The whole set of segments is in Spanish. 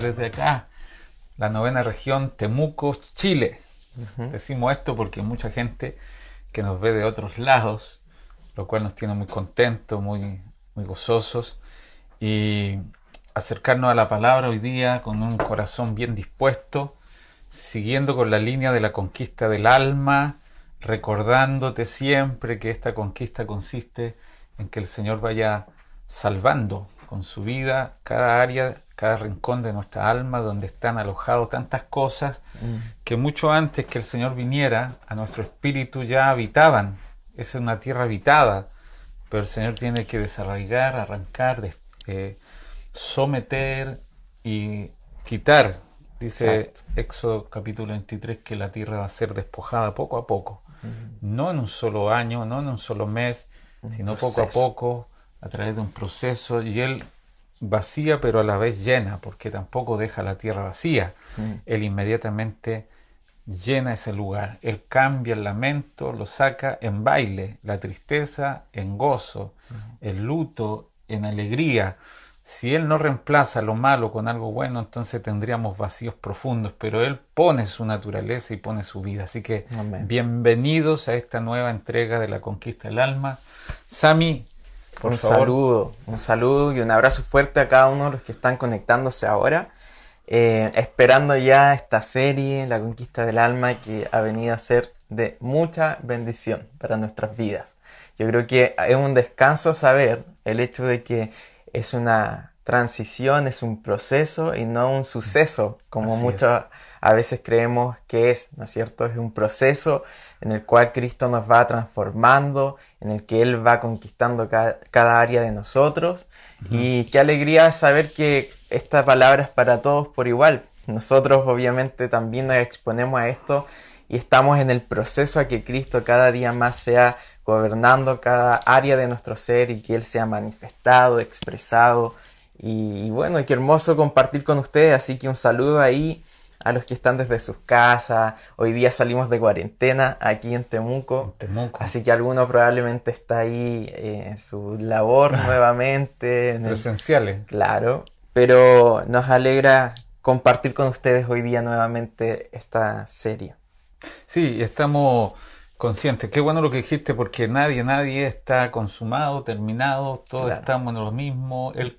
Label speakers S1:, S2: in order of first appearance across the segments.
S1: desde acá, la novena región Temuco, Chile. Decimos esto porque mucha gente que nos ve de otros lados, lo cual nos tiene muy contentos, muy, muy gozosos. Y acercarnos a la palabra hoy día con un corazón bien dispuesto, siguiendo con la línea de la conquista del alma, recordándote siempre que esta conquista consiste en que el Señor vaya salvando con su vida cada área, cada rincón de nuestra alma donde están alojados tantas cosas mm. que mucho antes que el Señor viniera a nuestro espíritu ya habitaban. Es una tierra habitada, pero el Señor tiene que desarraigar, arrancar, eh, someter y quitar. Dice Éxodo capítulo 23 que la tierra va a ser despojada poco a poco, no en un solo año, no en un solo mes, sino poco a poco, a través de un proceso y Él vacía pero a la vez llena, porque tampoco deja la tierra vacía. Mm. Él inmediatamente llena ese lugar. Él cambia el lamento, lo saca en baile, la tristeza en gozo, mm. el luto en alegría. Si Él no reemplaza lo malo con algo bueno, entonces tendríamos vacíos profundos, pero Él pone su naturaleza y pone su vida. Así que bienvenidos a esta nueva entrega de la conquista del alma. Sami,
S2: un saludo, un saludo y un abrazo fuerte a cada uno de los que están conectándose ahora, eh, esperando ya esta serie, La Conquista del Alma, que ha venido a ser de mucha bendición para nuestras vidas. Yo creo que es un descanso saber el hecho de que es una transición, es un proceso y no un suceso, como muchos a veces creemos que es, ¿no es cierto? Es un proceso en el cual Cristo nos va transformando, en el que Él va conquistando cada, área de nosotros. Y qué alegría saber que esta palabra es para todos por igual. Nosotros obviamente también nos exponemos a esto y estamos en el proceso a que Cristo cada día más sea gobernando cada área de nuestro ser y que Él sea manifestado, expresado. Y, y bueno, qué hermoso compartir con ustedes, así que un saludo ahí a los que están desde sus casas. Hoy día salimos de cuarentena aquí en Temuco. Así que alguno probablemente está ahí en su labor nuevamente.
S1: En Presenciales.
S2: claro. Pero nos alegra compartir con ustedes hoy día nuevamente esta serie.
S1: Sí, estamos conscientes. Qué bueno lo que dijiste porque nadie, nadie está consumado, terminado, todos estamos en lo mismo. El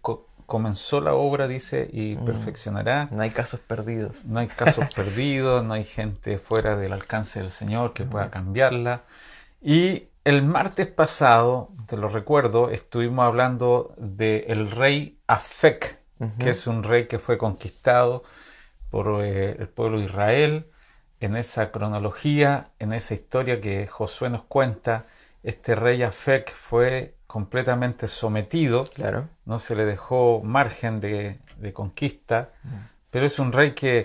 S1: comenzó la obra, dice, y mm. perfeccionará.
S2: No hay casos perdidos.
S1: No hay casos perdidos, no hay gente fuera del alcance del Señor que pueda cambiarla. Y el martes pasado, te lo recuerdo, estuvimos hablando del el rey Afek, que es un rey que fue conquistado por eh, el pueblo de Israel. En esa cronología, en esa historia que Josué nos cuenta, este rey Afek fue completamente sometido,
S2: claro.
S1: no se le dejó margen de, conquista, mm. pero es un rey que,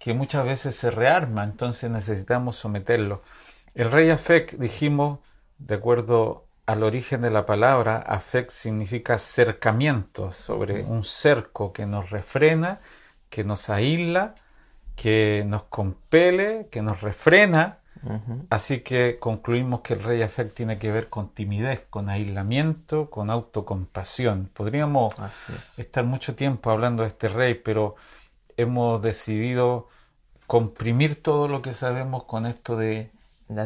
S1: que, muchas veces se rearma, entonces necesitamos someterlo. El rey Afek, dijimos, de acuerdo al origen de la palabra, Afek significa cercamiento, sobre mm. un cerco que nos refrena, que nos aísla, que nos compele, que nos refrena, Así que concluimos que el rey Afek tiene que ver con timidez, con aislamiento, con autocompasión. Podríamos estar mucho tiempo hablando de este rey, pero hemos decidido comprimir todo lo que sabemos con esto de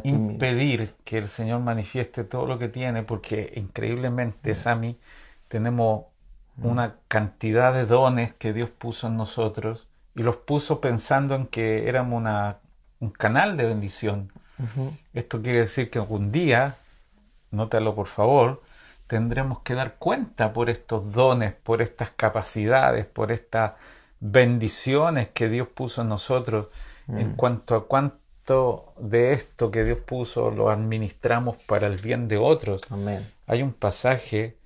S1: impedir que el Señor manifieste todo lo que tiene, porque increíblemente, Sami, tenemos una cantidad de dones que Dios puso en nosotros y los puso pensando en que éramos una un canal de bendición. Esto quiere decir que algún día, nótalo por favor, tendremos que dar cuenta por estos dones, por estas capacidades, por estas bendiciones que Dios puso en nosotros, en mm. cuanto a cuánto de esto que Dios puso lo administramos para el bien de otros. Hay un pasaje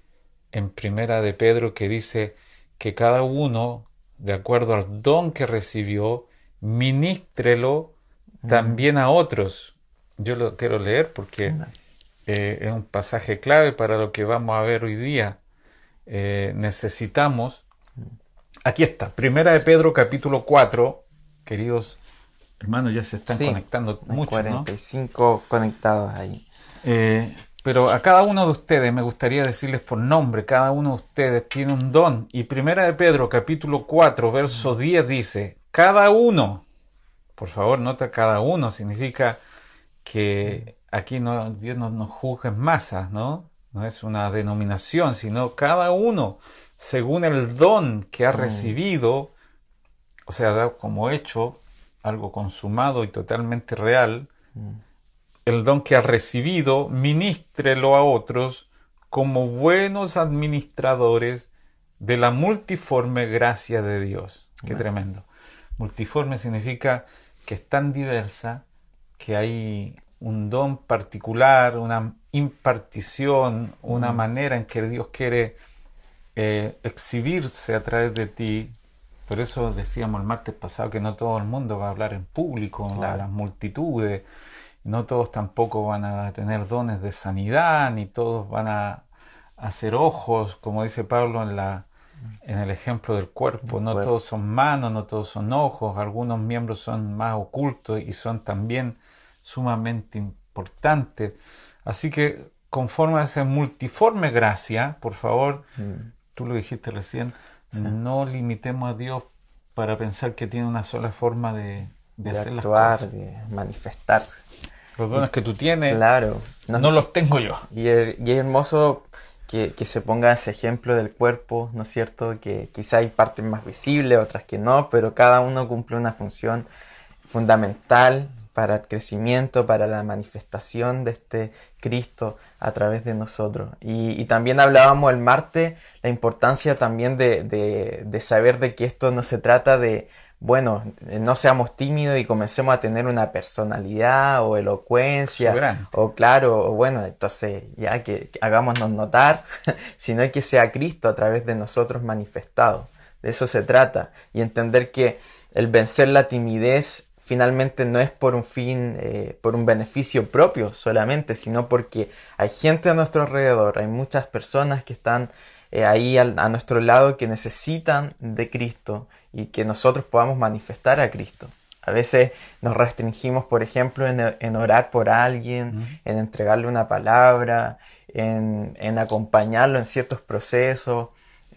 S1: en Primera de Pedro que dice que cada uno, de acuerdo al don que recibió, ministrelo también a otros. Yo lo quiero leer porque eh, es un pasaje clave para lo que vamos a ver hoy día. Eh, necesitamos, aquí está, Primera de Pedro capítulo 4, queridos hermanos, ya se están conectando mucho.
S2: 45 conectados ahí.
S1: Eh, Pero a cada uno de ustedes me gustaría decirles por nombre, cada uno de ustedes tiene un don. Y primera de Pedro, capítulo 4, verso 10 dice, cada uno, por favor, nota cada uno, significa que aquí no, Dios no nos juzga en masas, ¿no? No es una denominación, sino cada uno, según el don que ha mm. recibido, o sea, como hecho, algo consumado y totalmente real, mm el don que ha recibido, ministrelo a otros como buenos administradores de la multiforme gracia de Dios. Qué tremendo. Multiforme significa que es tan diversa que hay un don particular, una impartición, una mm. manera en que Dios quiere eh, exhibirse a través de ti. Por eso decíamos el martes pasado que no todo el mundo va a hablar en público, a las multitudes no todos tampoco van a tener dones de sanidad, ni todos van a hacer ojos, como dice Pablo en, la, en el ejemplo del cuerpo. No todos son manos, no todos son ojos, algunos miembros son más ocultos y son también sumamente importantes. Así que conforme a esa multiforme gracia, por favor, mm. tú lo dijiste recién, no limitemos a Dios para pensar que tiene una sola forma de, de, hacer
S2: actuar,
S1: las
S2: cosas. de manifestarse.
S1: Los dones que tú tienes,
S2: claro,
S1: no, los tengo yo.
S2: Y, es hermoso que, se ponga ese ejemplo del cuerpo, ¿no es cierto? Que quizá hay partes más visibles, otras que no, pero cada uno cumple una función fundamental para el crecimiento, para la manifestación de este Cristo a través de nosotros. Y, también hablábamos el martes la importancia también de, de, saber de que esto no se trata de, bueno, no seamos tímidos y comencemos a tener una personalidad o elocuencia, o claro, o bueno, entonces ya que, hagámonos notar, sino que sea Cristo a través de nosotros manifestado. De eso se trata. Y entender que el vencer la timidez finalmente no es por un fin, eh, por un beneficio propio solamente, sino porque hay gente a nuestro alrededor, hay muchas personas que están eh, ahí a nuestro lado que necesitan de Cristo y que nosotros podamos manifestar a Cristo. A veces nos restringimos, por ejemplo, en, orar por alguien, en entregarle una palabra, en, acompañarlo en ciertos procesos.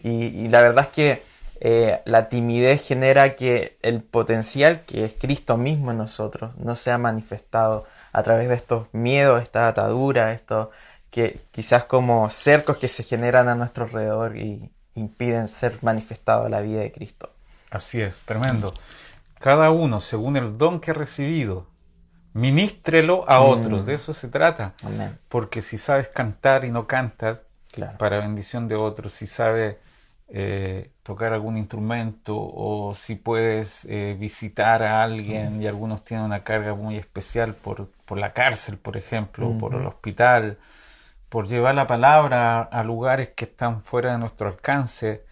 S2: Y, la verdad es que eh, la timidez genera que el potencial que es Cristo mismo en nosotros no sea manifestado a través de estos miedos, esta atadura, estos que quizás como cercos que se generan a nuestro alrededor y impiden ser manifestado la vida de Cristo.
S1: Así es, tremendo. Cada uno, según el don que ha recibido, ministrelo a mm. otros. De eso se trata. Porque si sabes cantar y no cantas, para bendición de otros, si sabes eh, tocar algún instrumento o si puedes eh, visitar a alguien y algunos tienen una carga muy especial por, por la cárcel, por ejemplo, por el hospital, por llevar la palabra a lugares que están fuera de nuestro alcance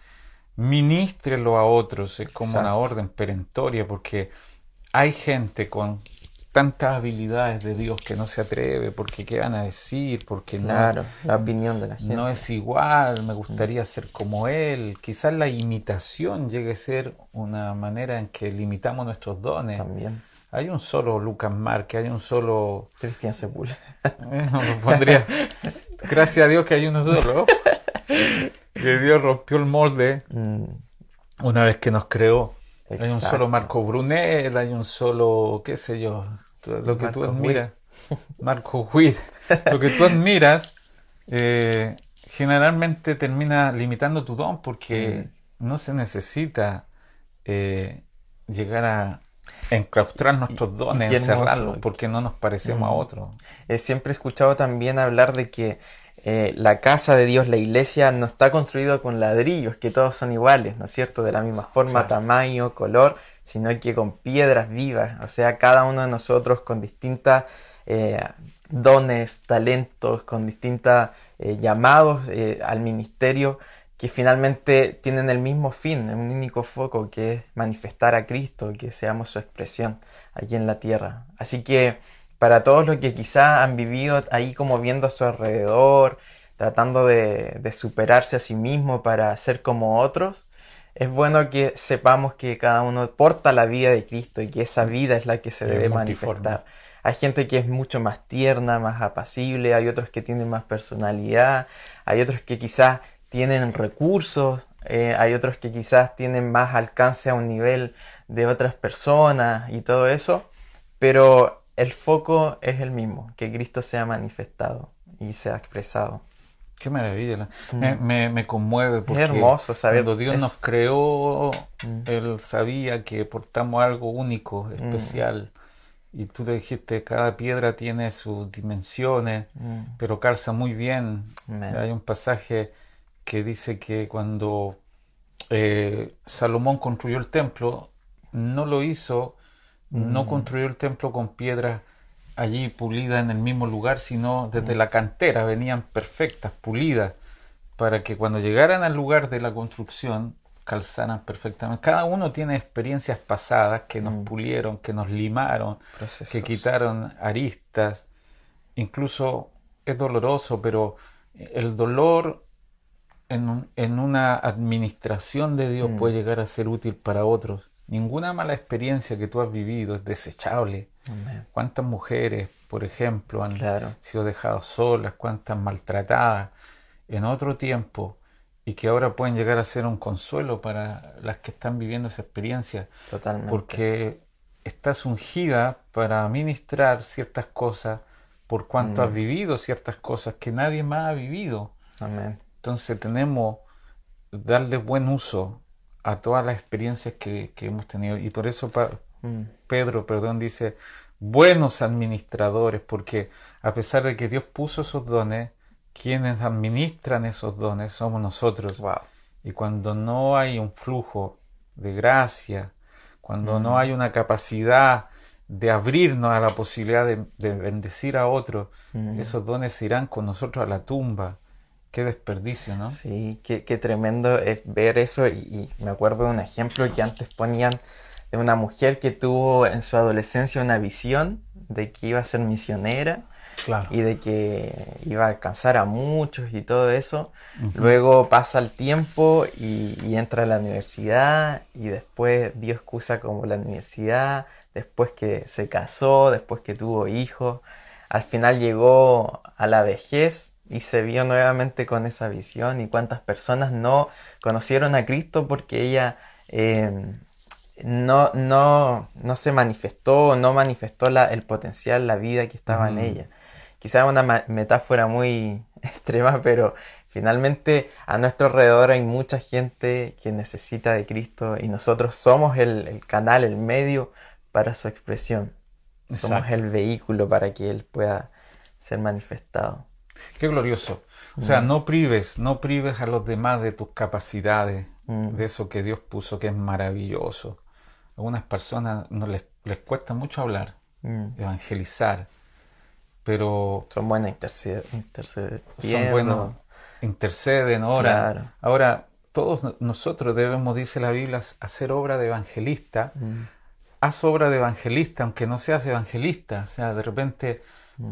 S1: ministrelo a otros, es como una orden perentoria, porque hay gente con tantas habilidades de Dios que no se atreve, porque qué van a decir, porque
S2: claro, no, la opinión de la gente.
S1: No es igual, me gustaría ser como él. Quizás la imitación llegue a ser una manera en que limitamos nuestros dones.
S2: También.
S1: Hay un solo Lucas Marque, hay un solo...
S2: Cristian Sepúlveda.
S1: pondría... Gracias a Dios que hay uno solo que Dios rompió el molde mm. una vez que nos creó. Hay un solo Marco Brunel, hay un solo, qué sé yo, lo que tú admiras. Marco Witt. Lo que tú admiras eh, generalmente termina limitando tu don porque mm. no se necesita eh, llegar a enclaustrar nuestros dones, encerrarlos, porque no nos parecemos a mm. otros.
S2: siempre he escuchado también hablar de que eh, la casa de Dios, la iglesia, no está construida con ladrillos, que todos son iguales, ¿no es cierto? De la misma forma, tamaño, color, sino que con piedras vivas, o sea, cada uno de nosotros con distintas eh, dones, talentos, con distintos eh, llamados al ministerio, que finalmente tienen el mismo fin, un único foco, que es manifestar a Cristo, que seamos su expresión aquí en la tierra. Así que para todos los que quizá han vivido ahí como viendo a su alrededor, tratando de, superarse a sí mismo para ser como otros, es bueno que sepamos que cada uno porta la vida de Cristo y que esa vida es la que se debe manifestar. Hay gente que es mucho más tierna, más apacible, hay otros que tienen más personalidad, hay otros que quizás tienen recursos, eh, hay otros que quizás tienen más alcance a un nivel de otras personas y todo eso, pero el foco es el mismo, que Cristo sea manifestado y sea expresado.
S1: Qué maravilla. Mm. Me, conmueve porque
S2: es hermoso saber
S1: cuando Dios nos creó, mm. Él sabía que portamos algo único, mm. especial. Y tú le dijiste, cada piedra tiene sus dimensiones, pero calza muy bien. Hay un pasaje que dice que cuando eh, Salomón construyó el templo, no lo hizo, no construyó el templo con piedras allí pulidas en el mismo lugar, sino desde la cantera, venían perfectas, pulidas, para que cuando llegaran al lugar de la construcción calzaran perfectamente. Cada uno tiene experiencias pasadas que nos mm. pulieron, que nos limaron, que quitaron aristas. Incluso es doloroso, pero el dolor en, en una administración de Dios mm. puede llegar a ser útil para otros. Ninguna mala experiencia que tú has vivido es desechable. ¿Cuántas mujeres, por ejemplo, han sido dejadas solas? ¿Cuántas maltratadas en otro tiempo? Y que ahora pueden llegar a ser un consuelo para las que están viviendo esa experiencia.
S2: Totalmente.
S1: Porque estás ungida para ministrar ciertas cosas por cuanto has mm. vivido ciertas cosas que nadie más ha vivido.
S2: Amén.
S1: Entonces tenemos darle buen uso a todas las experiencias que, hemos tenido. Y por eso mm. Pedro, perdón, dice, buenos administradores, porque a pesar de que Dios puso esos dones, quienes administran esos dones somos nosotros. Y cuando no hay un flujo de gracia, cuando no mm. hay una capacidad de abrirnos a la posibilidad de, bendecir a otros, mm. esos dones se irán con nosotros a la tumba. Qué desperdicio, ¿no?
S2: Sí, qué, tremendo es ver eso y, me acuerdo de un ejemplo que antes ponían de una mujer que tuvo en su adolescencia una visión de que iba a ser misionera y de que iba a alcanzar a muchos y todo eso. Luego pasa el tiempo y, y, entra a la universidad y después Dios excusa como la universidad, después que se casó, después que tuvo hijos. Al final llegó a la vejez y se vio nuevamente con esa visión y cuántas personas no conocieron a Cristo porque ella em, no, no, no, se manifestó, no manifestó la, el potencial, la vida que estaba en ella. Quizás una metáfora muy extrema, pero finalmente a nuestro alrededor hay mucha gente que necesita de Cristo y nosotros somos el, canal, el medio para su expresión. Somos el vehículo para que Él pueda ser manifestado.
S1: Qué glorioso. O sea, mm. no prives, no prives a los demás de tus capacidades, mm. de eso que Dios puso, que es maravilloso. A algunas personas no les, les cuesta mucho hablar, mm. evangelizar, pero...
S2: Son buenas intercediendo.
S1: Son buenos, interceden, oran. Ahora, todos nosotros debemos, dice la Biblia, hacer obra de evangelista. Haz obra de evangelista, aunque no seas evangelista. O sea, de repente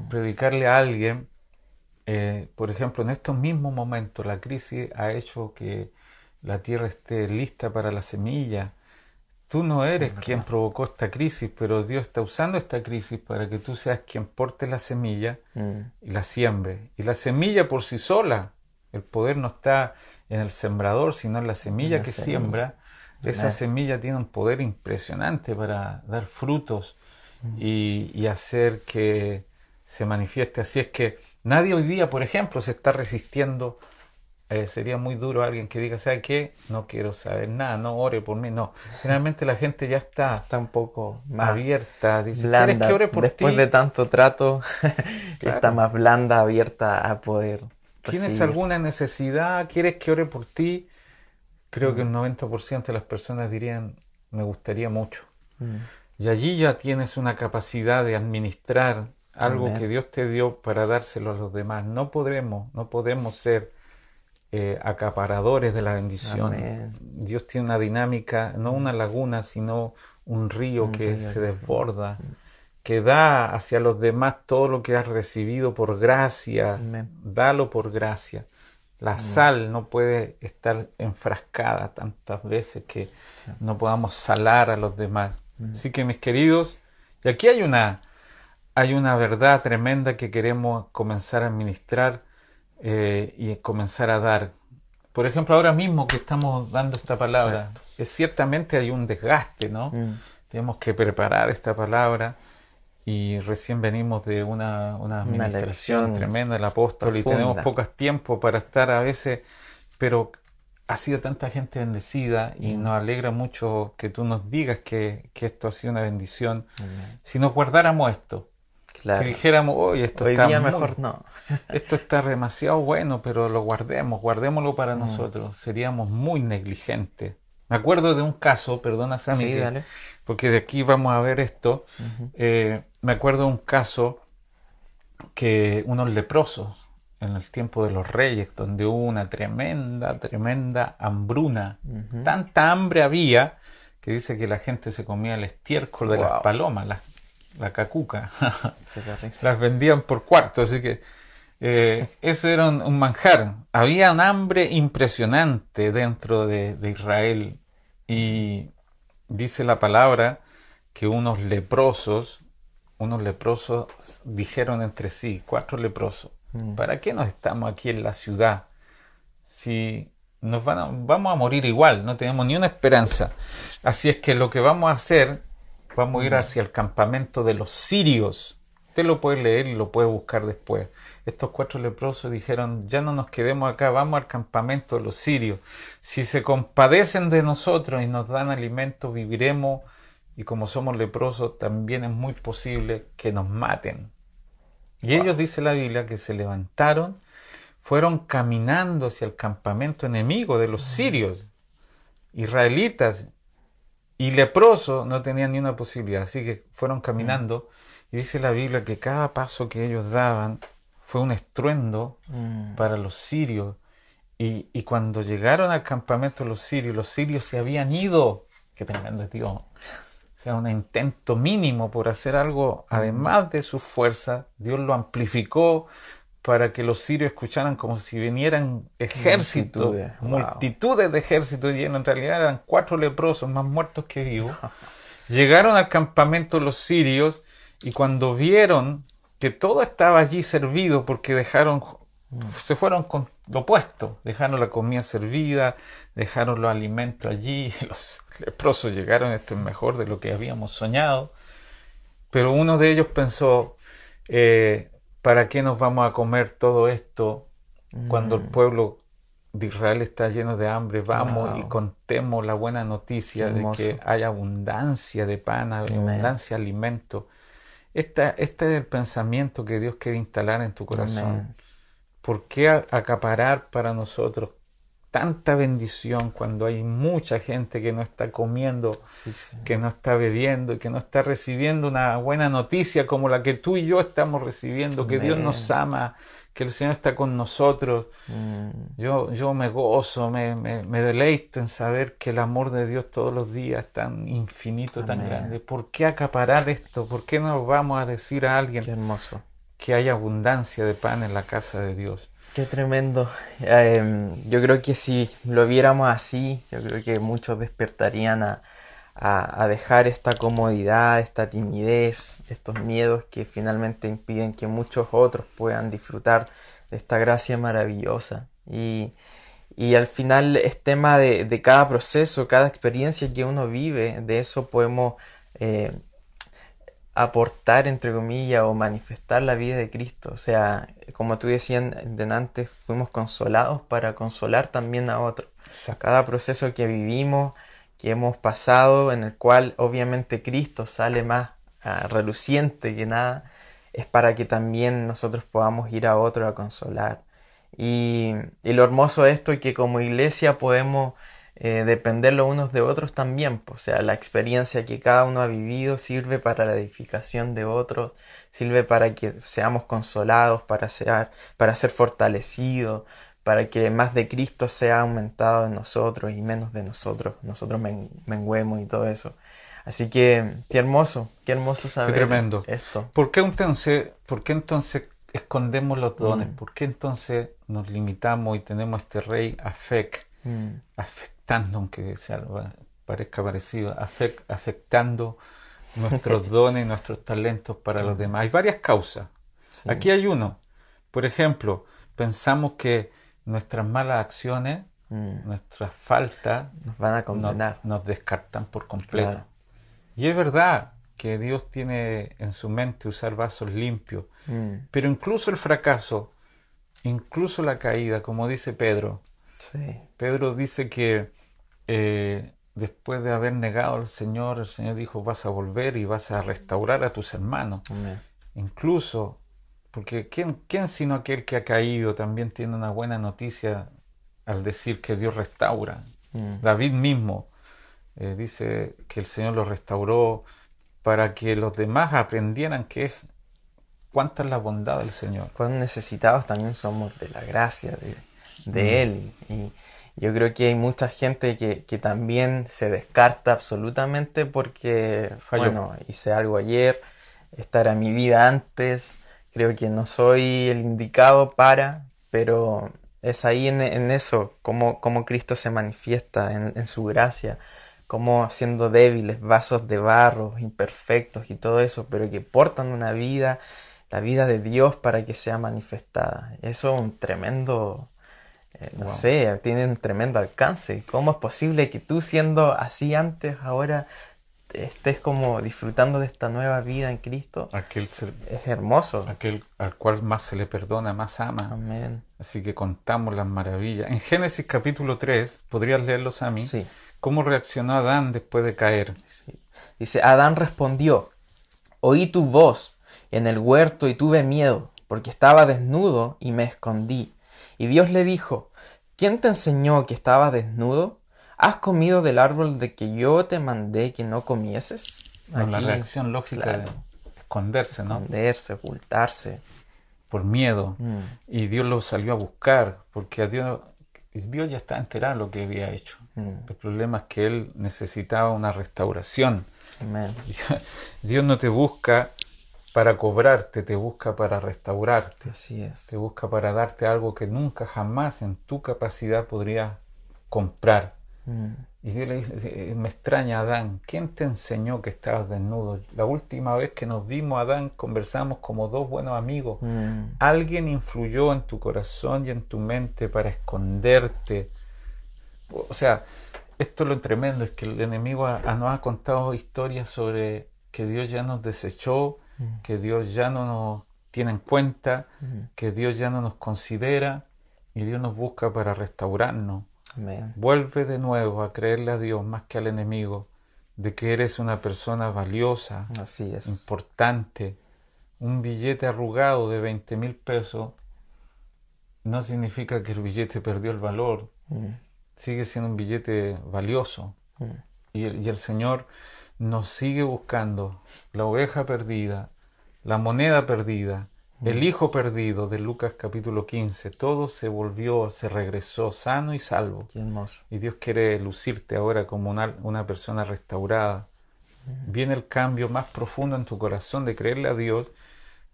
S1: predicarle a alguien eh, por ejemplo, en estos mismos momentos la crisis ha hecho que la tierra esté lista para la semilla. Tú no eres quien provocó esta crisis, pero Dios está usando esta crisis para que tú seas quien porte la semilla mm. y la siembre. Y la semilla por sí sola, el poder no está en el sembrador, sino en la semilla que siembra. Esa semilla tiene un poder impresionante para dar frutos mm. y hacer que se manifieste. Así es que nadie hoy día, por ejemplo, se está resistiendo. Eh, sería muy duro alguien que diga, ¿sabe qué? No quiero saber nada, no ore por mí. No, generalmente la gente ya está,
S2: está un poco más
S1: abierta.
S2: Dice, ¿quieres que ore por Después de tanto trato, está más blanda, abierta a poder.
S1: ¿Tienes alguna necesidad? ¿Quieres que ore por ti? Creo que un 90% de las personas dirían, me gustaría mucho. Mm. Y allí ya tienes una capacidad de administrar algo que Dios te dio para dárselo a los demás. No podremos, no podemos ser eh, acaparadores de la bendición. Dios tiene una dinámica, no una laguna, sino un río que se desborda, que da hacia los demás todo lo que has recibido por gracia. Dalo por gracia. La sal no puede estar enfrascada tantas veces que no podamos salar a los demás. Así que mis queridos, y aquí hay una, hay una verdad tremenda que queremos comenzar a administrar eh, y comenzar a dar. Por ejemplo, ahora mismo que estamos dando esta palabra, es ciertamente hay un desgaste, ¿no?
S2: Mm.
S1: Tenemos que preparar esta palabra y recién venimos de una, una administración tremenda del apóstol y tenemos pocos tiempo para estar a veces, pero ha sido tanta gente bendecida y
S2: Mm.
S1: nos alegra mucho que tú nos digas que, que esto ha sido una bendición. Si nos guardáramos esto,
S2: Claro.
S1: que dijéramos, oye, esto
S2: Hoy
S1: está
S2: día
S1: muy-
S2: mejor no.
S1: esto está demasiado bueno, pero lo guardemos, guardémoslo
S2: Mm.
S1: para nosotros. Seríamos muy negligentes. Me acuerdo de un caso, perdona Sammy,
S2: Sí,
S1: que- porque de aquí vamos a ver esto. Eh, me acuerdo de un caso que unos leprosos en el tiempo de los reyes, donde hubo una tremenda, tremenda hambruna. Tanta hambre había que dice que la gente se comía el estiércol de las palomas, la, la cacuca. Las vendían por cuarto, así que eh, eso era un, un manjar. Había un hambre impresionante dentro de, de Israel y dice la palabra que unos leprosos, unos leprosos dijeron entre sí, cuatro leprosos, ¿para qué nos estamos aquí en la ciudad si nos van a- vamos a morir igual, no tenemos ni una esperanza? Así es que lo que vamos a hacer, vamos a ir hacia el campamento de los sirios. Usted lo puede leer y lo puede buscar después. Estos cuatro leprosos dijeron, ya no nos quedemos acá, vamos al campamento de los sirios. Si se compadecen de nosotros y nos dan alimento, viviremos. Y como somos leprosos, también es muy posible que nos maten. Y ellos, dice la Biblia, que se levantaron, fueron caminando hacia el campamento enemigo de los sirios, israelitas, y leprosos no tenían ni una posibilidad, así que fueron caminando, y dice la Biblia que cada paso que ellos daban fue un estruendo
S2: Mm.
S1: para los sirios, y, y cuando llegaron al campamento de los sirios, los sirios se habían ido, qué tremendo Dios, o sea, un intento mínimo por hacer algo, además de su fuerza, Dios lo amplificó para que los sirios escucharan como si vinieran ejércitos,
S2: Multitudes, wow.
S1: de ejércitos, y en realidad eran cuatro leprosos más muertos que vivos. Llegaron al campamento los sirios y cuando vieron que todo estaba allí servido porque dejaron, se fueron con lo opuesto, dejaron la comida servida, dejaron los alimentos allí, los leprosos llegaron, esto es mejor de lo que habíamos soñado, pero uno de ellos pensó, eh, ¿para qué nos vamos a comer todo esto cuando el pueblo de Israel está lleno de hambre? Vamos
S2: Wow.
S1: y contemos la buena noticia de que hay abundancia de pan, abundancia de alimento. Esta, este es el pensamiento que Dios quiere instalar en tu corazón. ¿Por qué acaparar para nosotros tanta bendición cuando hay mucha gente que no está comiendo,
S2: Sí, sí.
S1: que no está bebiendo y que no está recibiendo una buena noticia como la que tú y yo estamos recibiendo, que Dios nos ama, que el Señor está con nosotros?
S2: Mm.
S1: Yo, yo me gozo, me, me, me deleito en saber que el amor de Dios todos los días es tan infinito, tan grande. ¿Por qué acaparar esto? ¿Por qué no vamos a decir a alguien
S2: Qué hermoso.
S1: que hay abundancia de pan en la casa de Dios?
S2: Qué tremendo. Eh, yo creo que si lo viéramos así, yo creo que muchos despertarían a, dejar esta comodidad, esta timidez, estos miedos que finalmente impiden que muchos otros puedan disfrutar de esta gracia maravillosa. Y, y al final es tema de, de cada proceso, cada experiencia que uno vive, de eso podemos eh, aportar, entre comillas, o manifestar la vida de Cristo. O sea, como tú decías de antes, fuimos consolados para consolar también a otros. Cada proceso que vivimos, que hemos pasado, en el cual obviamente Cristo sale más ah, reluciente que nada, es para que también nosotros podamos ir a otro a consolar. Y, y lo hermoso de esto es que como iglesia podemos eh, depender los unos de otros también. O sea, la experiencia que cada uno ha vivido sirve para la edificación de otros, sirve para que seamos consolados, para ser, para ser fortalecidos, para que más de Cristo sea aumentado en nosotros y menos de nosotros, nosotros men- menguemos y todo eso. Así que qué hermoso, qué hermoso saber
S1: tremendo.
S2: esto.
S1: ¿Por qué entonces, por qué entonces escondemos los dones?
S2: Mm.
S1: ¿Por qué entonces nos limitamos y tenemos este rey afec,
S2: Mm,
S1: afectando, aunque sea, parezca parecido, afec- afectando nuestros dones nuestros talentos para los demás. Hay varias causas.
S2: Sí.
S1: Aquí hay uno. Por ejemplo, pensamos que nuestras malas acciones,
S2: Mm.
S1: nuestras faltas,
S2: Nos van a
S1: nos,
S2: condenar.
S1: nos descartan por completo.
S2: Claro.
S1: Y es verdad que Dios tiene en su mente usar vasos limpios,
S2: Mm.
S1: pero incluso el fracaso, incluso la caída, como dice Pedro,
S2: Sí.
S1: Pedro dice que eh, después de haber negado al Señor, el Señor dijo, vas a volver y vas a restaurar a tus hermanos.
S2: Amén.
S1: Incluso, porque ¿quién, quién sino aquel que ha caído también tiene una buena noticia al decir que Dios restaura?
S2: Mm.
S1: David mismo eh, dice que el Señor lo restauró para que los demás aprendieran que es cuánta es la bondad del Señor.
S2: cuán necesitados también somos de la gracia de, de. Él. Y yo creo que hay mucha gente que, que también se descarta absolutamente porque,
S1: Falló.
S2: bueno, hice algo ayer, esta era mi vida antes, creo que no soy el indicado para, pero es ahí en, en eso, como, como Cristo se manifiesta en, en su gracia, como siendo débiles, vasos de barro, imperfectos y todo eso, pero que portan una vida la vida de Dios para que sea manifestada. Eso es un tremendo, eh, no
S1: Wow.
S2: sé, tiene un tremendo alcance. ¿Cómo es posible que tú siendo así antes, ahora estés como disfrutando de esta nueva vida en Cristo?
S1: Aquel, ser-
S2: Es hermoso.
S1: aquel al cual más se le perdona, más ama.
S2: Amén.
S1: Así que contamos las maravillas. En Génesis capítulo 3, ¿podrías leerlos a mí?
S2: Sí,
S1: ¿Cómo reaccionó Adán después de caer?
S2: sí. Dice, Adán respondió, oí tu voz en el huerto y tuve miedo, porque estaba desnudo y me escondí. Y Dios le dijo, ¿quién te enseñó que estabas desnudo? ¿Has comido del árbol de que yo te mandé que no comieses?
S1: Con la
S2: Aquí,
S1: reacción lógica de
S2: claro.
S1: esconderse, ¿no?
S2: esconderse, ocultarse.
S1: Por miedo.
S2: Mm,
S1: Y Dios lo salió a buscar, porque a Dios, Dios ya está enterado de lo que había hecho.
S2: mm.
S1: El problema es que él necesitaba una restauración. Dios no te busca para cobrarte, te busca para restaurarte.
S2: Así es.
S1: Te busca para darte algo que nunca jamás en tu capacidad podrías comprar.
S2: Mm,
S1: Y Dios le dice, eh, me extraña Adán, ¿quién te enseñó que estabas desnudo? La última vez que nos vimos, Adán, conversamos como dos buenos amigos.
S2: mm.
S1: Alguien influyó en tu corazón y en tu mente para esconderte. O sea, esto es lo tremendo, es que el enemigo ha- ha- nos ha contado historias sobre que Dios ya nos desechó,
S2: Mm.
S1: que Dios ya no nos tiene en cuenta,
S2: Mm.
S1: que Dios ya no nos considera y Dios nos busca para restaurarnos.
S2: Amén.
S1: Vuelve de nuevo a creerle a Dios más que al enemigo, de que eres una persona valiosa,
S2: Así es.
S1: importante. Un billete arrugado de 20 mil pesos no significa que el billete perdió el valor,
S2: Mm,
S1: sigue siendo un billete valioso. Y el, y el Señor nos sigue buscando la oveja perdida, la moneda perdida, el hijo perdido de Lucas capítulo 15. Todo se volvió, se regresó sano y salvo.
S2: Qué hermoso.
S1: Y Dios quiere lucirte ahora como una, una persona restaurada. Viene el cambio más profundo en tu corazón de creerle a Dios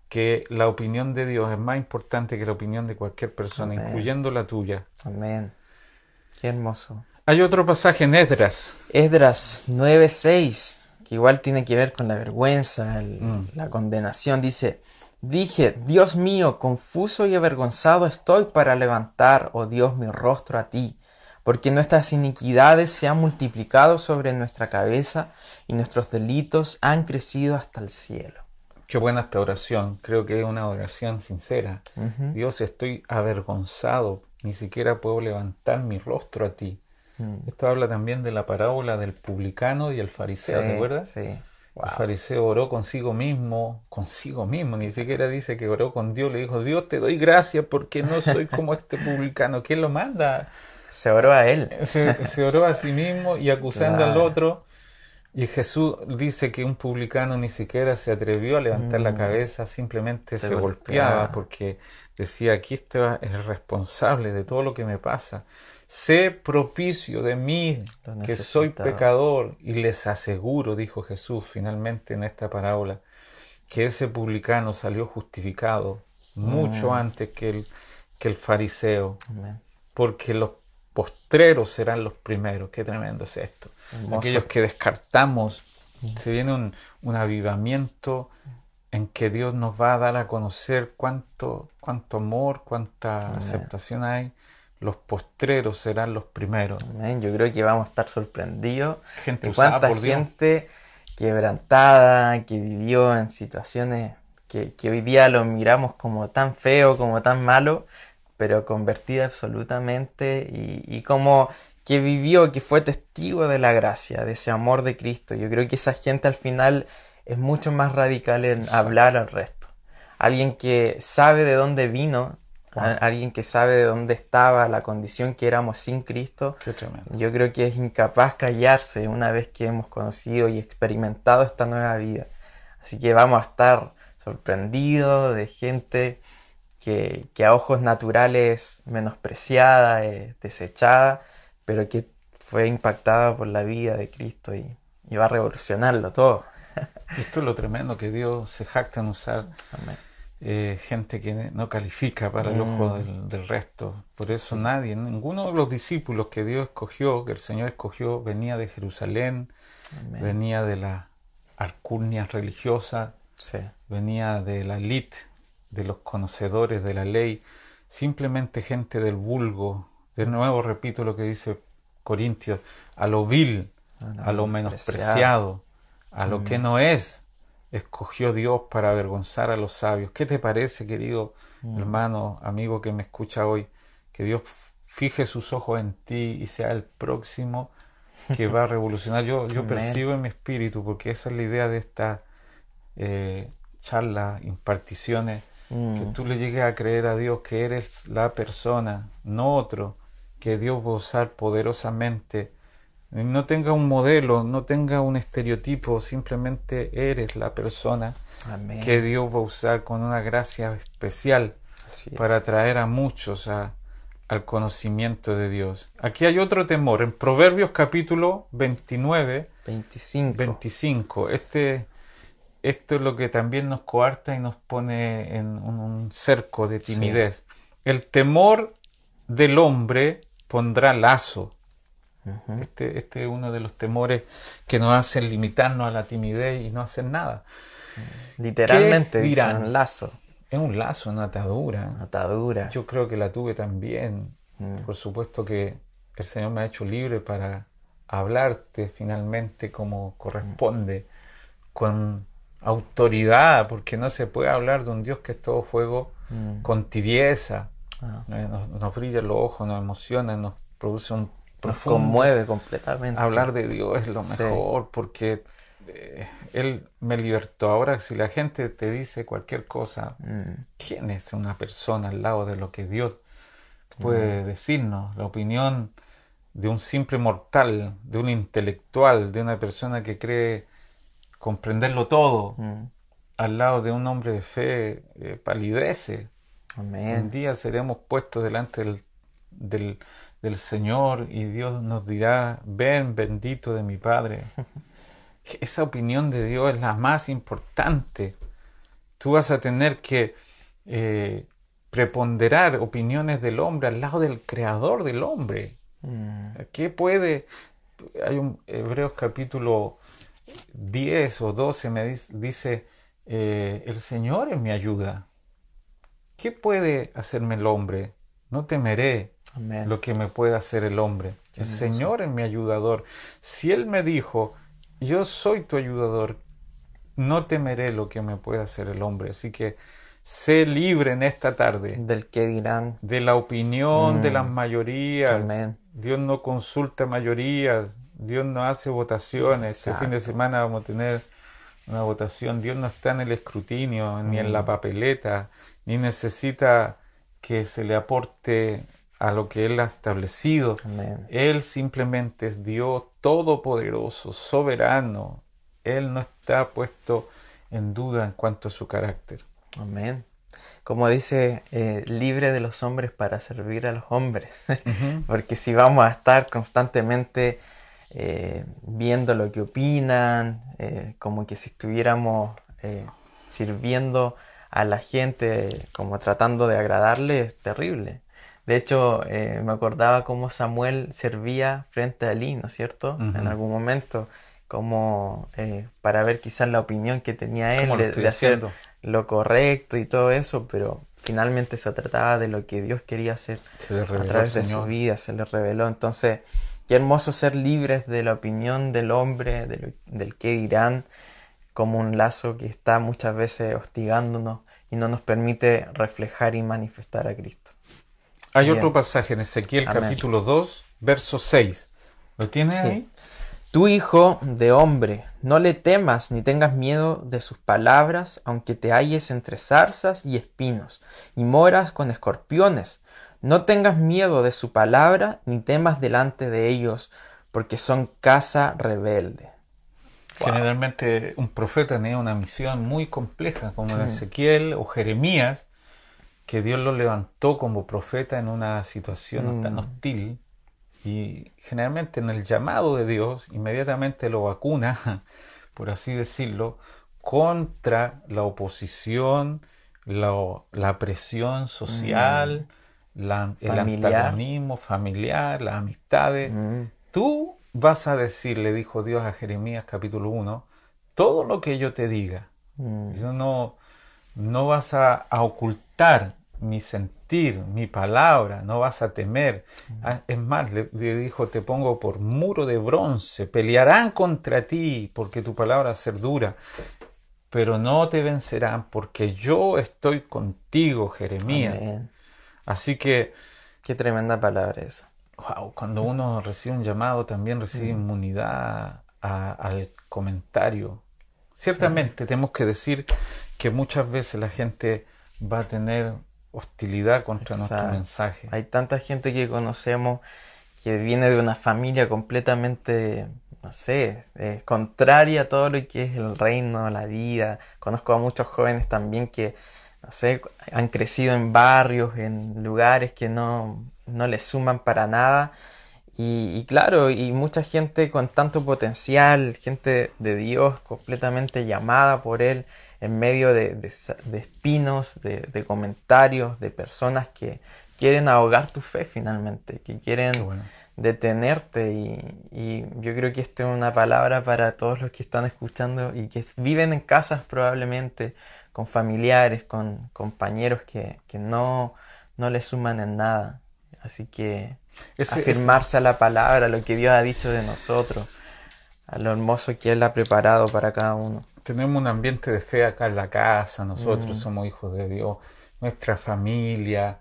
S1: que la opinión de Dios es más importante que la opinión de cualquier persona,
S2: Amén.
S1: incluyendo la tuya.
S2: Amén. Qué hermoso.
S1: Hay otro pasaje en Esdras.
S2: Esdras 9:6, que igual tiene que ver con la vergüenza, el-
S1: Mm.
S2: la condenación, dice, dije, Dios mío, confuso y avergonzado estoy para levantar, oh Dios, mi rostro a ti, porque nuestras iniquidades se han multiplicado sobre nuestra cabeza y nuestros delitos han crecido hasta el cielo.
S1: Qué buena esta oración. Creo que es una oración sincera.
S2: Ujú.
S1: Dios, estoy avergonzado. Ni siquiera puedo levantar mi rostro a ti.
S2: Mm.
S1: Esto habla también de la parábola del publicano y el fariseo, ¿te acuerdas?
S2: Sí. Wow.
S1: El fariseo oró consigo mismo, consigo mismo, ni siquiera dice que oró con Dios, le dijo, Dios te doy gracias porque no soy como este publicano. ¿Quién lo manda?
S2: Se oró a él.
S1: Se, se oró a sí mismo y acusando al otro. Y Jesús dice que un publicano ni siquiera se atrevió a levantar la
S2: Mm.
S1: cabeza, simplemente
S2: Se
S1: se,
S2: golpeaba.
S1: golpeaba porque decía, aquí este es el responsable de todo lo que me pasa. Sé propicio de mí, que soy pecador. Y les aseguro, dijo Jesús finalmente en esta parábola, que ese publicano salió justificado mucho
S2: Mm.
S1: antes que el, que el fariseo
S2: Amén.
S1: porque los postreros serán los primeros. Qué tremendo es esto.
S2: Hermoso.
S1: Aquellos que descartamos Se viene un, un, avivamiento en que Dios nos va a dar a conocer cuánto, cuánto amor, cuánta aceptación hay. Los postreros serán los primeros.
S2: Yo creo que vamos a estar sorprendidos gente de cuánta gente quebrantada, que vivió en situaciones que, que, hoy día lo miramos como tan feo, como tan malo, pero convertida absolutamente y, y como que vivió, que fue testigo de la gracia, de ese amor de Cristo. Yo creo que esa gente al final es mucho más radical en hablar al resto. Alguien que sabe de dónde vino, alguien que sabe de dónde estaba, la condición que éramos sin Cristo. Yo creo que es incapaz callarse una vez que hemos conocido y experimentado esta nueva vida. Así que vamos a estar sorprendidos de gente que, que a ojos naturales menospreciada, eh, desechada, pero que fue impactada por la vida de Cristo y, va a revolucionarlo todo.
S1: Esto es lo tremendo que Dios se jacta en usar eh, gente que no califica para el ojo mm. del, resto. Por eso nadie, ninguno de los discípulos que Dios escogió, que el Señor escogió, venía de Jerusalén, venía de la alcurnia religiosa, venía de la elite, de los conocedores de la ley, simplemente gente del vulgo, de nuevo repito lo que dice Corintios, a lo vil, a lo menospreciado, a lo que mm. no es, escogió Dios para avergonzar a los sabios. ¿Qué te parece, querido mm. hermano, amigo que me escucha hoy? Que Dios fije sus ojos en ti y sea el próximo que va a revolucionar. Yo, yo percibo en mi espíritu, porque esa es la idea de esta eh, charla, imparticiones, que mm. tú le llegues a creer a Dios que eres la persona, no otro, que Dios va a usar poderosamente. No tenga un modelo, no tenga un estereotipo, simplemente eres la persona que Dios va a usar con una gracia especial para atraer a muchos al conocimiento de Dios. Aquí hay otro temor, en Proverbios capítulo 29,
S2: 25.
S1: 25. Este, esto es lo que también nos coarta y nos pone en un, cerco de timidez. El temor del hombre pondrá lazo. Este, este es uno de los temores que nos hacen limitarnos a la timidez y no hacer nada.
S2: Literalmente dirán lazo.
S1: Es un lazo, una atadura.
S2: atadura.
S1: Yo creo que la tuve también. Mm. Por supuesto que el Señor me ha hecho libre para hablarte finalmente como corresponde, con autoridad, porque no se puede hablar de un Dios que es todo fuego mm. con tibieza, Ah. Eh, nos, brilla los ojos, nos emociona, nos produce un
S2: profundo... conmueve completamente.
S1: Hablar de Dios es lo mejor porque eh, Él me libertó. Ahora, si la gente te dice cualquier cosa, mm. ¿quién es una persona al lado de lo que Dios puede mm. decirnos? La opinión de un simple mortal, de un intelectual, de una persona que cree comprenderlo todo, mm. al lado de un hombre de fe, eh, palidece. Un día seremos puestos delante del, Señor y Dios nos dirá, ven bendito de mi Padre. Esa opinión de Dios es la más importante. Tú vas a tener que eh, preponderar opiniones del hombre al lado del creador del hombre. Mm. ¿Qué puede? Hay un Hebreos capítulo 10 o 12 me dice, eh, el Señor es mi ayuda. ¿qué puede hacerme el hombre? No temeré lo que me pueda hacer el hombre. El Señor es mi ayudador. Si Él me dijo, yo soy tu ayudador, no temeré lo que me pueda hacer el hombre. Así que sé libre en esta tarde.
S2: Del que dirán.
S1: De la opinión de las mm. mayorías. Dios no consulta mayorías. Dios no hace votaciones. Este fin de semana vamos a tener una votación. Dios no está en el escrutinio ni en la mm. papeleta ni necesita que se le aporte a lo que Él ha establecido. Él simplemente es Dios todopoderoso, soberano. Él no está puesto en duda en cuanto a su carácter.
S2: Amén. Como dice, eh, libre de los hombres para servir a los hombres. Porque si vamos a estar constantemente eh, viendo lo que opinan, eh, como que si estuviéramos sirviendo a la gente como tratando de agradarle es terrible. De hecho, eh, me acordaba cómo Samuel servía frente a Eli, ¿no es cierto? En algún momento, como eh, para ver quizás la opinión que tenía él de, hacer lo correcto y todo eso, pero finalmente se trataba de lo que Dios quería hacer a través de su vida, se le reveló. Entonces, qué hermoso ser libres de la opinión del hombre, del, del qué dirán, como un lazo que está muchas veces hostigándonos y no nos permite reflejar y manifestar a Cristo.
S1: Hay otro pasaje en Ezequiel capítulo 2, verso 6. ¿Lo tiene ahí?
S2: Tu hijo de hombre, no le temas ni tengas miedo de sus palabras, aunque te halles entre zarzas y espinos, y moras con escorpiones. No tengas miedo de su palabra, ni temas delante de ellos, porque son casa rebelde.
S1: Generalmente un profeta tenía una misión muy compleja, como Ezequiel o Jeremías, que Dios lo levantó como profeta en una situación tan mm. hostil y generalmente en el llamado de Dios inmediatamente lo vacuna, por así decirlo, contra la oposición, la, presión social, mm. la, el antagonismo familiar, las amistades. Mm. Tú vas a decir, le dijo Dios a Jeremías capítulo 1, todo lo que yo te diga. Mm. Yo no, no vas a ocultar mi sentir, mi palabra, no vas a temer. Ah, es más, le, dijo, te pongo por muro de bronce, pelearán contra ti porque tu palabra va a ser dura, pero no te vencerán porque yo estoy contigo, Jeremías. Así que...
S2: Qué tremenda palabra esa.
S1: Wow, cuando uno recibe un llamado también recibe inmunidad al comentario. Ciertamente tenemos que decir que muchas veces la gente va a tener hostilidad contra nuestro mensaje.
S2: Hay tanta gente que conocemos que viene de una familia completamente, no sé, contraria a todo lo que es el reino, la vida. Conozco a muchos jóvenes también que, no sé, han crecido en barrios, en lugares que no, no les suman para nada. Y, y, claro, y mucha gente con tanto potencial, gente de Dios completamente llamada por Él, en medio de, espinos, de, comentarios, de personas que quieren ahogar tu fe finalmente, que quieren detenerte. Y, yo creo que esta es una palabra para todos los que están escuchando y que viven en casas probablemente, con familiares, con compañeros que, no, no le suman en nada. Así que afirmarse a la palabra, a lo que Dios ha dicho de nosotros, a lo hermoso que Él ha preparado para cada uno
S1: tenemos un ambiente de fe acá en la casa, nosotros mm. somos hijos de Dios, nuestra familia,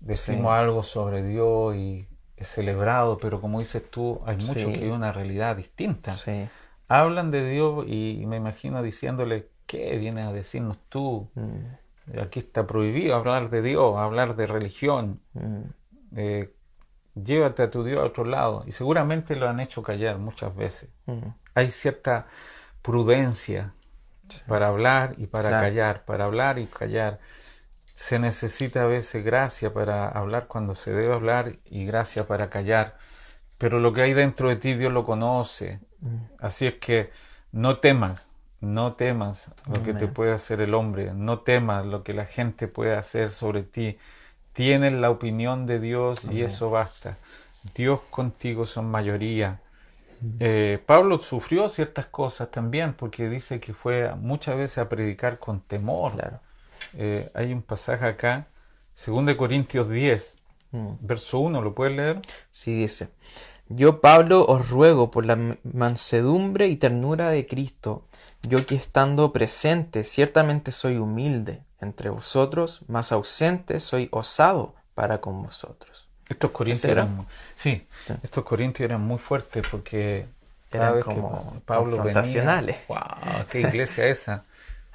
S1: decimos algo sobre Dios y es celebrado, pero como dices tú, hay muchos que viven una realidad distinta. Hablan de Dios y me imagino diciéndole, ¿qué vienes a decirnos tú? Mm. Aquí está prohibido hablar de Dios, hablar de religión. Mm. Eh, llévate a tu Dios a otro lado. Y seguramente lo han hecho callar muchas veces. Hay cierta prudencia para hablar y para callar, para hablar y callar. Se necesita a veces gracia para hablar cuando se debe hablar y gracia para callar. Pero lo que hay dentro de ti Dios lo conoce. Mm. Así es que no temas, no temas lo que te puede hacer el hombre, no temas lo que la gente puede hacer sobre ti. Tienes la opinión de Dios y eso basta. Dios contigo son mayoría. Eh, Pablo sufrió ciertas cosas también porque dice que fue muchas veces a predicar con temor. Eh, hay un pasaje acá, 2 Corintios 10, mm. verso 1, ¿lo puedes leer?
S2: Sí, dice, yo Pablo os ruego por la mansedumbre y ternura de Cristo, yo que estando presente ciertamente soy humilde entre vosotros, más ausente soy osado para con vosotros.
S1: Estos corintios eran, sí, estos corintios eran muy fuertes porque
S2: cada vez como que Pablo venía,
S1: wow, qué iglesia esa.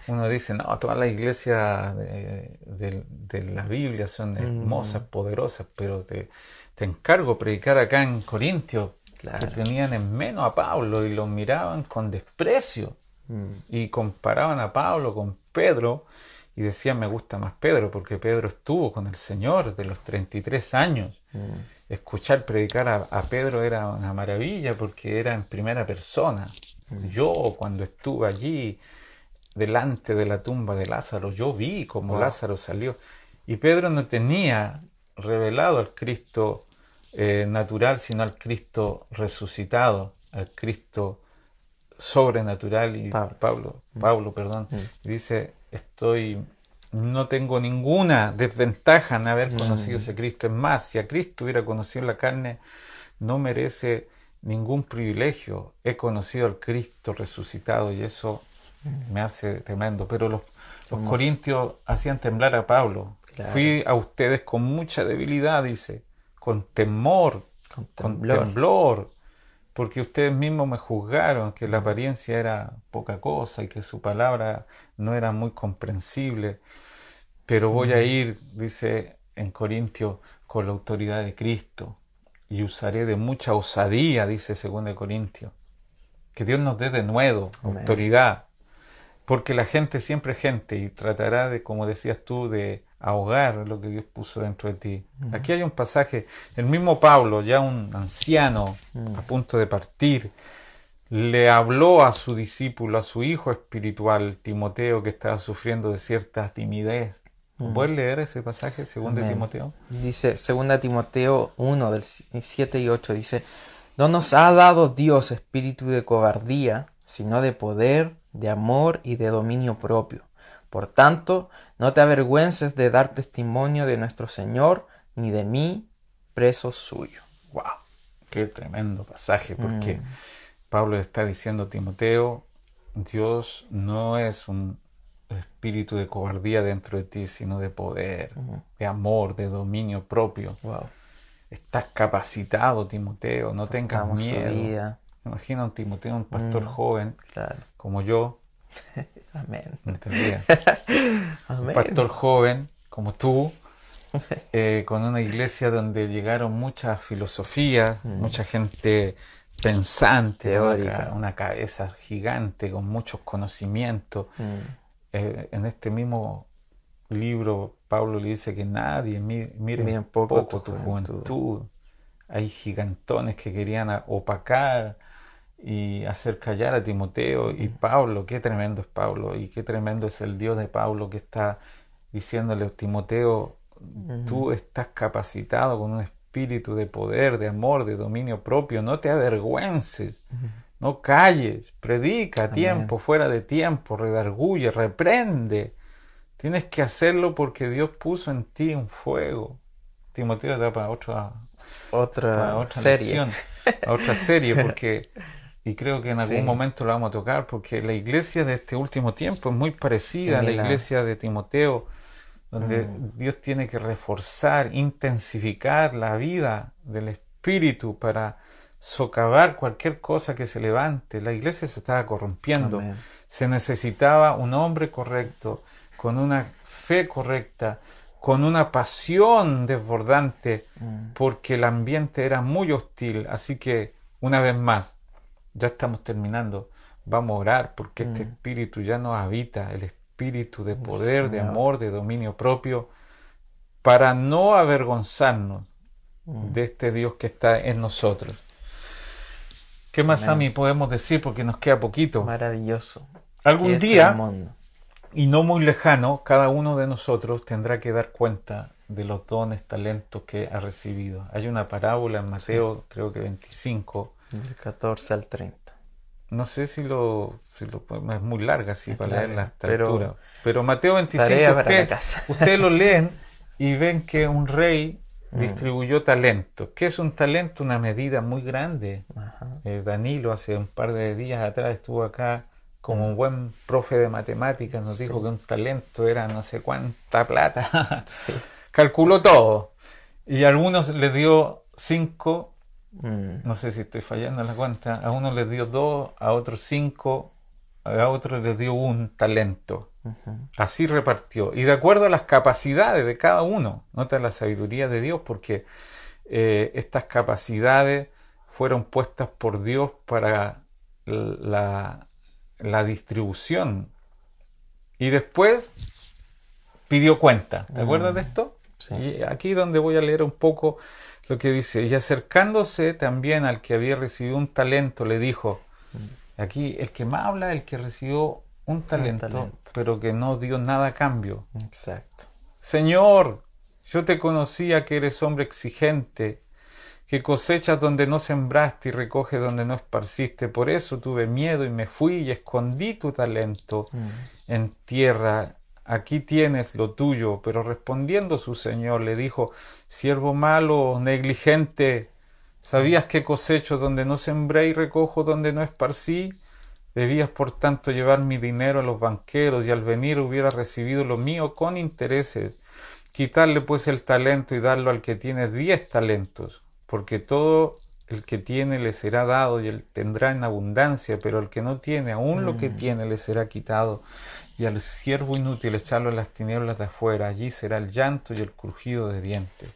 S1: Uno dice, no, todas las iglesias de, la Biblia son mm. hermosas, poderosas, pero te, te, encargo predicar acá en Corintios, que tenían en menos a Pablo y lo miraban con desprecio mm. y comparaban a Pablo con Pedro y decía me gusta más Pedro porque Pedro estuvo con el Señor de los 33 años. Mm. Escuchar predicar a, Pedro era una maravilla porque era en primera persona. Mm. Yo cuando estuve allí delante de la tumba de Lázaro, yo vi cómo Lázaro salió. Y Pedro no tenía revelado al Cristo eh, natural, sino al Cristo resucitado, al Cristo sobrenatural y
S2: Pablo.
S1: Pablo, Pablo, perdón,
S2: Mm.
S1: dice, estoy, no tengo ninguna desventaja en haber
S2: Mm.
S1: conocido ese Cristo. Es más, si a Cristo hubiera conocido la carne, no merece ningún privilegio. He conocido al Cristo resucitado y eso me hace tremendo. Pero los, los corintios hacían temblar a Pablo.
S2: Claro.
S1: Fui a ustedes con mucha debilidad, dice, con temor,
S2: Con
S1: con
S2: temblor.
S1: Porque ustedes mismos me juzgaron que la apariencia era poca cosa y que su palabra no era muy comprensible. Pero voy a ir, dice en Corintios, con la autoridad de Cristo y usaré de mucha osadía, dice 2 Corintios. Que Dios nos dé de nuevo
S2: Amén.
S1: autoridad, porque la gente siempre es gente y tratará de, como decías tú, de ahogar lo que Dios puso dentro de ti. Aquí hay un pasaje, el mismo Pablo, ya un anciano a punto de partir, le habló a su discípulo, a su hijo espiritual, Timoteo, que estaba sufriendo de cierta timidez. ¿Puedes leer ese pasaje, según de. Timoteo?
S2: Dice 2 Timoteo 1 del 7 y 8 dice, no nos ha dado Dios espíritu de cobardía, sino de poder, de amor y de dominio propio. Por tanto, no te avergüences de dar testimonio de nuestro Señor, ni de mí, preso suyo.
S1: ¡Wow! Qué tremendo pasaje, porque
S2: Mm.
S1: Pablo está diciendo a Timoteo, Dios no es un espíritu de cobardía dentro de ti, sino de poder, de amor, de dominio propio.
S2: Wow.
S1: Estás capacitado, Timoteo, no tengas miedo. Imagina un Timoteo, un pastor
S2: Mm.
S1: joven,
S2: Claro.
S1: como yo,
S2: Amén.
S1: no te rías, un pastor joven, como tú, eh, con una iglesia donde llegaron muchas filosofías, mucha gente pensante, una, cabeza gigante con muchos conocimientos.
S2: Mm.
S1: Eh, en este mismo libro, Pablo le dice que nadie mi- mire un
S2: poco
S1: poco,
S2: tu
S1: tu
S2: juventud.
S1: juventud. Hay gigantones que querían opacar y hacer callar a Timoteo y Pablo, qué tremendo es Pablo y qué tremendo es el Dios de Pablo que está diciéndole a Timoteo, tú estás capacitado con un espíritu de poder, de amor, de dominio propio, no te avergüences, no calles, predica a tiempo, fuera de tiempo, redarguye, reprende. Tienes que hacerlo porque Dios puso en ti un fuego. Timoteo da para otra,
S2: Otra,
S1: para otra
S2: serie.
S1: lección, otra serie, porque, y creo que en algún
S2: Sí.
S1: momento lo vamos a tocar, porque la iglesia de este último tiempo es muy parecida a la iglesia de Timoteo, donde
S2: Mm.
S1: Dios tiene que reforzar, intensificar la vida del espíritu para socavar cualquier cosa que se levante. La iglesia se estaba corrompiendo.
S2: Amén.
S1: Se necesitaba un hombre correcto, con una fe correcta, con una pasión desbordante,
S2: Mm.
S1: porque el ambiente era muy hostil. Así que, una vez más, ya estamos terminando. Vamos a orar porque este espíritu ya nos habita, el espíritu de poder, de amor, de dominio propio, para no avergonzarnos de este Dios que está en nosotros. ¿Qué más. Sammy, podemos decir? Porque nos queda poquito.
S2: Maravilloso.
S1: Algún
S2: Qué
S1: día, y no muy lejano, cada uno de nosotros tendrá que dar cuenta de los dones, talentos que ha recibido. Hay una parábola en Mateo, creo que 25.
S2: Del 14 al 30.
S1: No sé si lo, si lo podemos- es muy larga sí,
S2: Es
S1: para
S2: larga,
S1: leerla a esta
S2: pero-.
S1: Pero Mateo 25,
S2: Tarea para la
S1: usted- ustedes lo leen y ven que un rey
S2: Mm.
S1: distribuyó talentos. ¿Qué es un talento? Una medida muy grande. Eh, Danilo hace un par de días atrás estuvo acá como un buen profe de matemáticas, nos
S2: Sí.
S1: dijo que un talento era no sé cuánta plata.
S2: Sí.
S1: Calculó todo. Y a algunos les dio cinco,
S2: Mm.
S1: no sé si estoy fallando en la cuenta, a unos les dio dos, a otros cinco, a otros les dio un talento. Así repartió. Y de acuerdo a las capacidades de cada uno, nota la sabiduría de Dios, porque eh, estas capacidades fueron puestas por Dios para la, la distribución. Y después pidió cuenta. ¿Te acuerdas de esto?
S2: Sí.
S1: Y aquí donde voy a leer un poco lo que dice. Y acercándose también al que había recibido un talento, le dijo, aquí el que más habla, el que recibió un talento,
S2: talento.
S1: pero que no dio nada a cambio.
S2: Exacto.
S1: Señor, yo te conocía que eres hombre exigente, que cosechas donde no sembraste y recoges donde no esparciste. Por eso tuve miedo y me fui y escondí tu talento
S2: mm.
S1: en tierra. Aquí tienes lo tuyo. Pero respondiendo su señor le dijo, siervo malo, negligente, ¿sabías que cosecho donde no sembré y recojo donde no esparcí? Debías por tanto llevar mi dinero a los banqueros y al venir hubiera recibido lo mío con intereses. Quitarle pues el talento y darlo al que tiene diez talentos, porque todo el que tiene le será dado y él tendrá en abundancia, pero el que no tiene, aún lo que
S2: Mm.
S1: tiene le será quitado. Y al siervo inútil echarlo en las tinieblas de afuera, allí será el llanto y el crujido de dientes.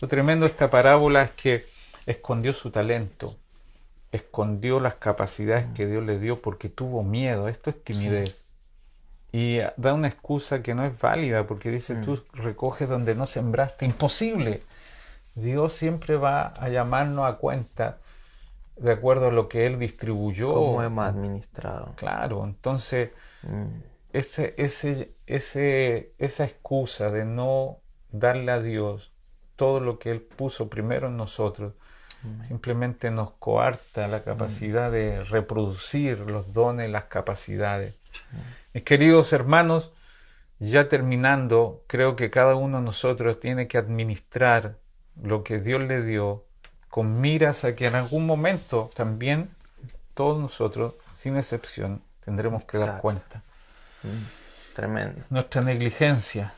S1: Lo tremendo de esta parábola es que escondió su talento, escondió las capacidades que Dios le dio porque tuvo miedo. Esto es timidez. Y da una excusa que no es válida porque dice, tú recoges donde no sembraste. Imposible. Dios siempre va a llamarnos a cuenta de acuerdo a lo que Él distribuyó.
S2: ¿Cómo hemos administrado?
S1: Claro, entonces
S2: Mm,
S1: ese, ese, ese, esa excusa de no darle a Dios todo lo que Él puso primero en nosotros, simplemente nos coarta la capacidad de reproducir los dones, las capacidades. Mis queridos hermanos, ya terminando, creo que cada uno de nosotros tiene que administrar lo que Dios le dio con miras a que en algún momento también todos nosotros, sin excepción, tendremos que dar cuenta.
S2: Mm, Tremendo.
S1: Nuestra negligencia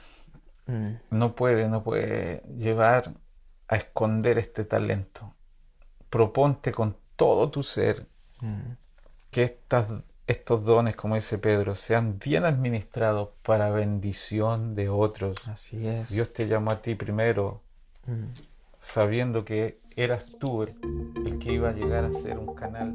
S2: Mm,
S1: no puede, no puede llevar a esconder este talento. Proponte con todo tu ser
S2: mm,
S1: que estas, estos dones, como dice Pedro, sean bien administrados para bendición de otros.
S2: Así es.
S1: Dios te llamó a ti primero,
S2: Mm,
S1: sabiendo que eras tú el, el que iba a llegar a ser un canal